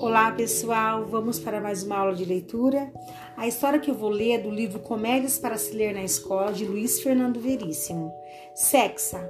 Olá, pessoal. Vamos para mais uma aula de leitura. A história que eu vou ler é do livro Comédias para se ler na escola de Luiz Fernando Veríssimo. Sexa.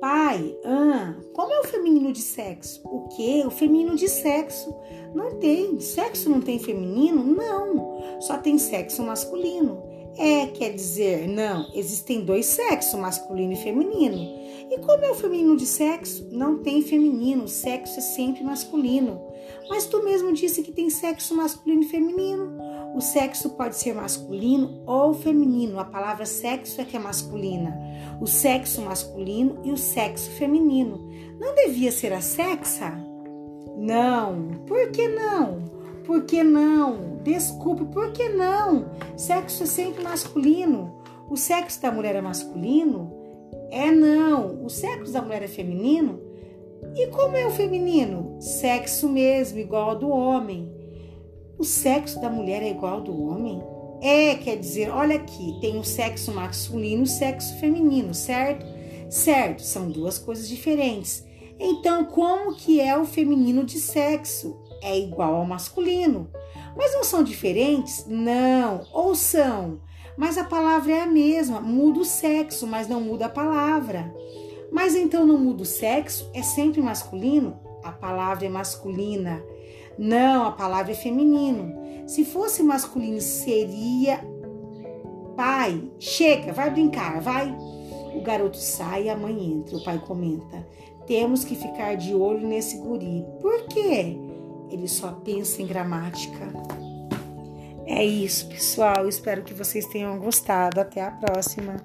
Pai, ah, como é o feminino de sexo? O que? O feminino de sexo? Não tem. Sexo não tem feminino? Não. Só tem sexo masculino. É, quer dizer, não, existem dois sexos, masculino e feminino. E como é o feminino de sexo? Não tem feminino, sexo é sempre masculino. Mas tu mesmo disse que tem sexo masculino e feminino. O sexo pode ser masculino ou feminino. A palavra sexo é que é masculina. O sexo masculino e o sexo feminino. Não devia ser a sexa? Não. Por que não? Por que não? Desculpe, por que não? Sexo é sempre masculino. O sexo da mulher é masculino? É não. O sexo da mulher é feminino? E como é o feminino? Sexo mesmo, igual ao do homem. O sexo da mulher é igual ao do homem? É, quer dizer, olha aqui, tem o sexo masculino e o sexo feminino, certo? Certo, são duas coisas diferentes. Então, como que é o feminino de sexo? É igual ao masculino. Mas não são diferentes? Não. Ou são? Mas a palavra é a mesma, muda o sexo, mas não muda a palavra. Mas então não muda o sexo? É sempre masculino? A palavra é masculina. Não, a palavra é feminino. Se fosse masculino, seria pai. Chega, vai brincar, vai. O garoto sai e a mãe entra. O pai comenta: Temos que ficar de olho nesse guri. Por quê? Ele só pensa em gramática. É isso, pessoal. Espero que vocês tenham gostado. Até a próxima.